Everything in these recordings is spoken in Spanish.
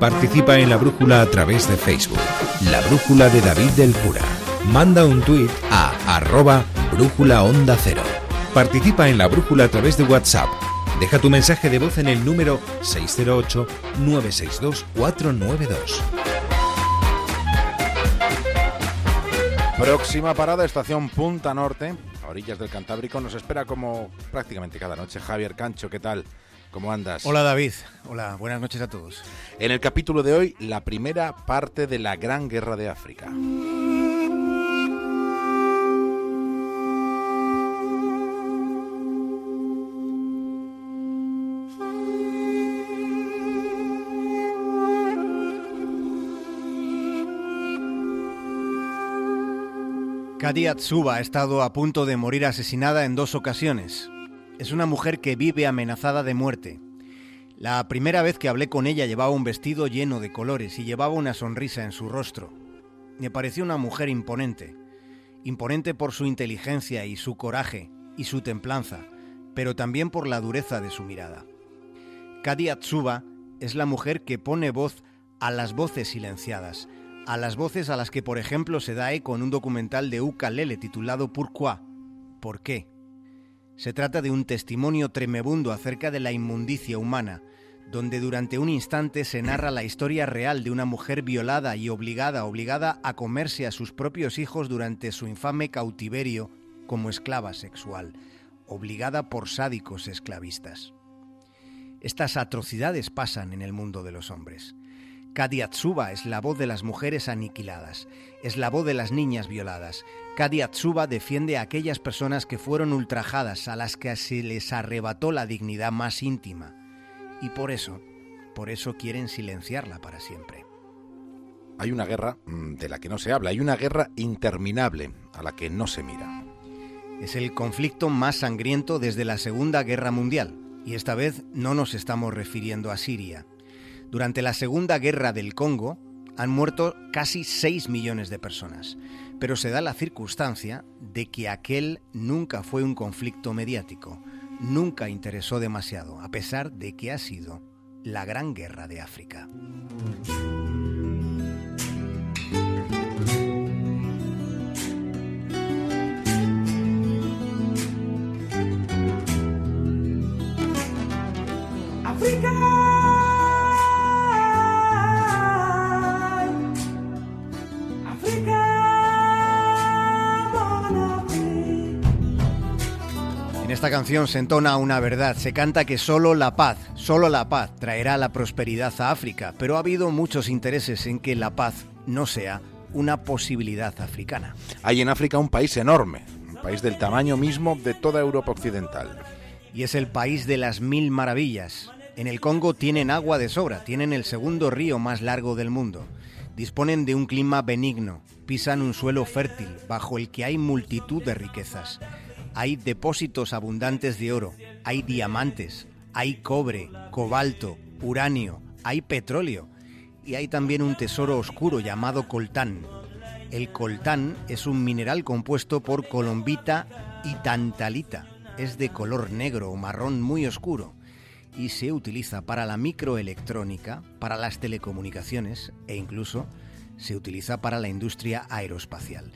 Participa en la brújula a través de Facebook. La brújula de David del Cura. Manda un tuit a arroba brújula onda cero. Participa en la brújula a través de WhatsApp. Deja tu mensaje de voz en el número 608-962-492. Próxima parada, estación Punta Norte, a orillas del Cantábrico. Nos espera como prácticamente cada noche Javier Cancho. ¿Qué tal? ¿Cómo andas? Hola David, hola, buenas noches a todos. En el capítulo de hoy, la primera parte de la Gran Guerra de África. Kadia Tsuba ha estado a punto de morir asesinada en dos ocasiones. Es una mujer que vive amenazada de muerte. La primera vez que hablé con ella llevaba un vestido lleno de colores y llevaba una sonrisa en su rostro. Me pareció una mujer imponente. Imponente por su inteligencia y su coraje y su templanza, pero también por la dureza de su mirada. Kadia Tsuba es la mujer que pone voz a las voces silenciadas, a las voces a las que, por ejemplo, se da eco en un documental de Ukalele titulado Pourquoi? ¿Por qué? Se trata de un testimonio tremebundo acerca de la inmundicia humana, donde durante un instante se narra la historia real de una mujer violada y obligada, obligada a comerse a sus propios hijos durante su infame cautiverio como esclava sexual, obligada por sádicos esclavistas. Estas atrocidades pasan en el mundo de los hombres. Kadiatsuba es la voz de las mujeres aniquiladas, es la voz de las niñas violadas. Kadiatsuba defiende a aquellas personas que fueron ultrajadas, a las que se les arrebató la dignidad más íntima. Y por eso, por eso quieren silenciarla para siempre. Hay una guerra mm, de la que no se habla, hay una guerra interminable a la que no se mira. Es el conflicto más sangriento desde la Segunda Guerra Mundial, y esta vez no nos estamos refiriendo a Siria. Durante la Segunda Guerra del Congo han muerto casi 6 millones de personas, pero se da la circunstancia de que aquel nunca fue un conflicto mediático, nunca interesó demasiado, a pesar de que ha sido la Gran Guerra de África. En esta canción se entona una verdad, se canta que solo la paz, solo la paz traerá la prosperidad a África, pero ha habido muchos intereses en que la paz no sea una posibilidad africana. Hay en África un país enorme, un país del tamaño mismo de toda Europa occidental. Y es el país de las mil maravillas. En el Congo tienen agua de sobra, tienen el segundo río más largo del mundo. Disponen de un clima benigno, pisan un suelo fértil bajo el que hay multitud de riquezas. Hay depósitos abundantes de oro, hay diamantes, hay cobre, cobalto, uranio, hay petróleo y hay también un tesoro oscuro llamado coltán. El coltán es un mineral compuesto por colombita y tantalita. Es de color negro o marrón muy oscuro y se utiliza para la microelectrónica, para las telecomunicaciones e incluso se utiliza para la industria aeroespacial.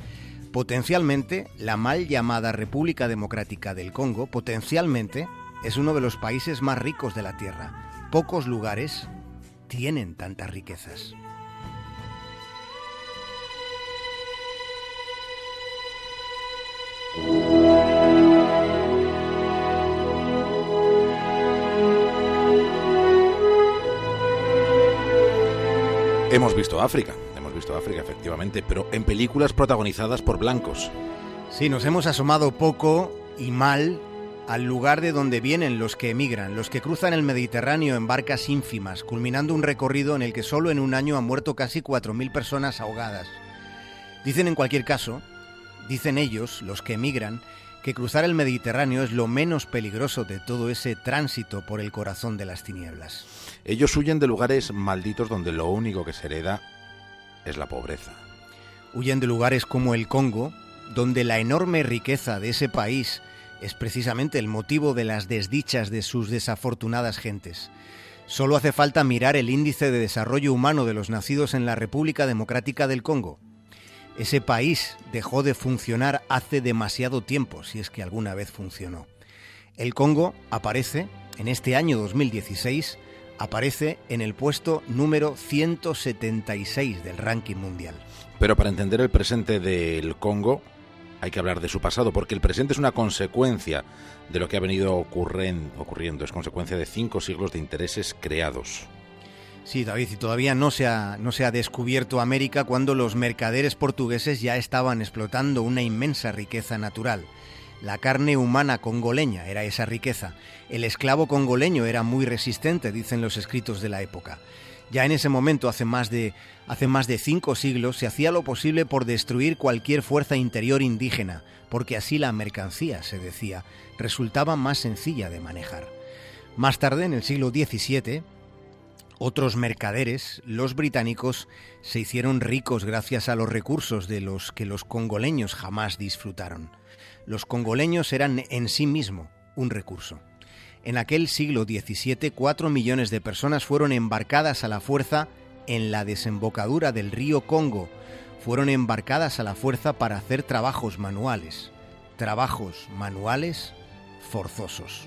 Potencialmente, la mal llamada República Democrática del Congo, potencialmente, es uno de los países más ricos de la Tierra. Pocos lugares tienen tantas riquezas. Hemos visto África, visto África efectivamente, pero en películas protagonizadas por blancos. Sí, nos hemos asomado poco y mal al lugar de donde vienen los que emigran, los que cruzan el Mediterráneo en barcas ínfimas, culminando un recorrido en el que solo en un año han muerto casi 4.000 personas ahogadas. Dicen en cualquier caso, dicen ellos, los que emigran, que cruzar el Mediterráneo es lo menos peligroso de todo ese tránsito por el corazón de las tinieblas. Ellos huyen de lugares malditos donde lo único que se hereda es la pobreza. Huyen de lugares como el Congo, donde la enorme riqueza de ese país es precisamente el motivo de las desdichas de sus desafortunadas gentes. Solo hace falta mirar el índice de desarrollo humano de los nacidos en la República Democrática del Congo. Ese país dejó de funcionar hace demasiado tiempo, si es que alguna vez funcionó. El Congo aparece, en este año 2016, aparece en el puesto número 176 del ranking mundial. Pero para entender el presente del Congo hay que hablar de su pasado, porque el presente es una consecuencia de lo que ha venido ocurriendo, es consecuencia de cinco siglos de intereses creados. Sí, David, y todavía no se, ha, no se ha descubierto América cuando los mercaderes portugueses ya estaban explotando una inmensa riqueza natural. La carne humana congoleña era esa riqueza. El esclavo congoleño era muy resistente, dicen los escritos de la época. Ya en ese momento, hace más de hace más de cinco siglos, se hacía lo posible por destruir cualquier fuerza interior indígena, porque así la mercancía, se decía, resultaba más sencilla de manejar. Más tarde, en el siglo XVII, otros mercaderes, los británicos, se hicieron ricos gracias a los recursos de los que los congoleños jamás disfrutaron. Los congoleños eran en sí mismo un recurso. En aquel siglo XVII, cuatro millones de personas fueron embarcadas a la fuerza en la desembocadura del río Congo. Fueron embarcadas a la fuerza para hacer trabajos manuales. Trabajos manuales forzosos.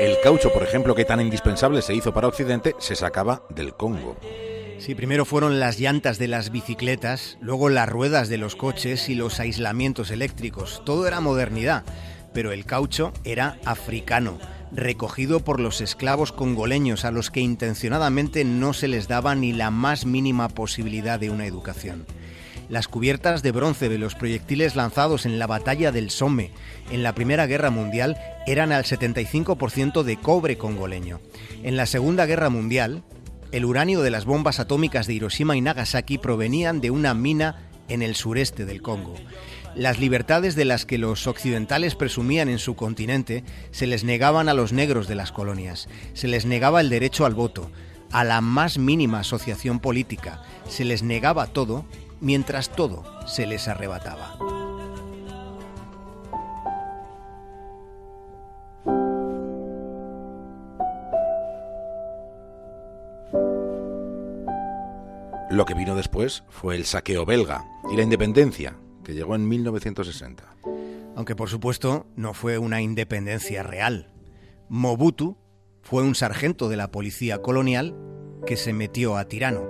El caucho, por ejemplo, que tan indispensable se hizo para Occidente, se sacaba del Congo. Sí, primero fueron las llantas de las bicicletas, luego las ruedas de los coches y los aislamientos eléctricos. Todo era modernidad, pero el caucho era africano, recogido por los esclavos congoleños a los que intencionadamente no se les daba ni la más mínima posibilidad de una educación. Las cubiertas de bronce de los proyectiles lanzados en la batalla del Somme en la Primera Guerra Mundial eran al 75% de cobre congoleño. En la Segunda Guerra Mundial, el uranio de las bombas atómicas de Hiroshima y Nagasaki provenían de una mina en el sureste del Congo. Las libertades de las que los occidentales presumían en su continente se les negaban a los negros de las colonias, se les negaba el derecho al voto, a la más mínima asociación política, se les negaba todo mientras todo se les arrebataba. Lo que vino después fue el saqueo belga y la independencia, que llegó en 1960. Aunque por supuesto no fue una independencia real. Mobutu fue un sargento de la policía colonial que se metió a tirano.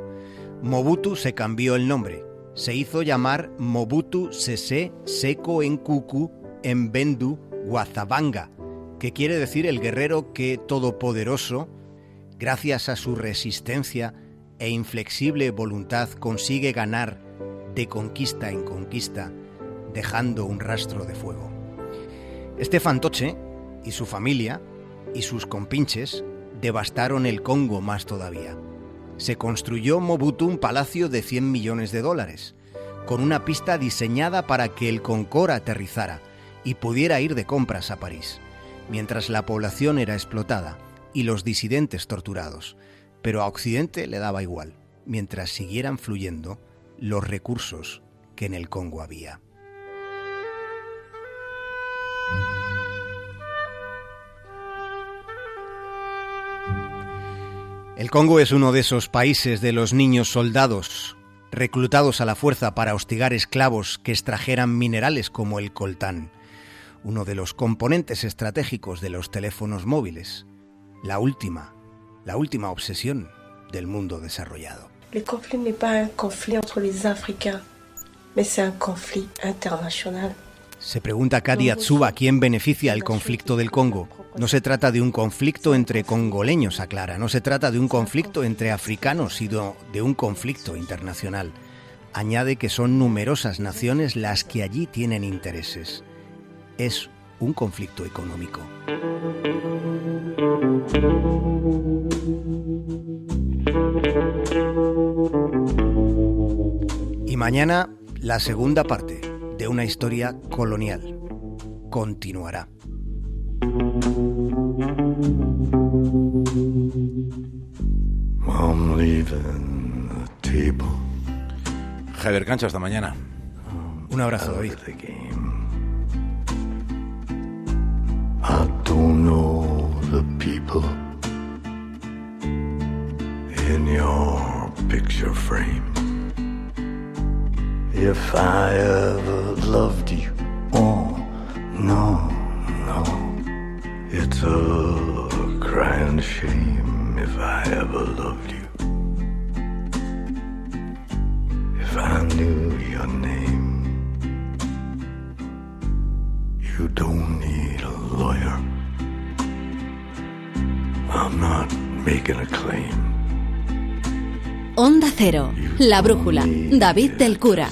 Mobutu se cambió el nombre se hizo llamar Mobutu Sese Seko Enkuku Bendu Wazabanga, que quiere decir el guerrero que todopoderoso, gracias a su resistencia e inflexible voluntad, consigue ganar de conquista en conquista, dejando un rastro de fuego. Este fantoche y su familia y sus compinches devastaron el Congo más todavía se construyó Mobutu un palacio de 100 millones de dólares, con una pista diseñada para que el Concorde aterrizara y pudiera ir de compras a París, mientras la población era explotada y los disidentes torturados. Pero a Occidente le daba igual, mientras siguieran fluyendo los recursos que en el Congo había. El Congo es uno de esos países de los niños soldados, reclutados a la fuerza para hostigar esclavos que extrajeran minerales como el coltán, uno de los componentes estratégicos de los teléfonos móviles, la última, la última obsesión del mundo desarrollado. El conflicto no es un conflicto entre los africanos, es un conflicto internacional. Se pregunta Kadi Atsuba quién beneficia el conflicto del Congo. No se trata de un conflicto entre congoleños, aclara. No se trata de un conflicto entre africanos, sino de un conflicto internacional. Añade que son numerosas naciones las que allí tienen intereses. Es un conflicto económico. Y mañana la segunda parte de una historia colonial continuará. I'm leaving the table Javier Cancho, hasta mañana. Un abrazo, David. I don't know the people in your picture frame. If I ever loved you, oh, no, no. It's a crying shame if I ever loved you. If I knew your name, you don't need a lawyer. I'm not making a claim. Onda Cero, La Brújula, David del Cura.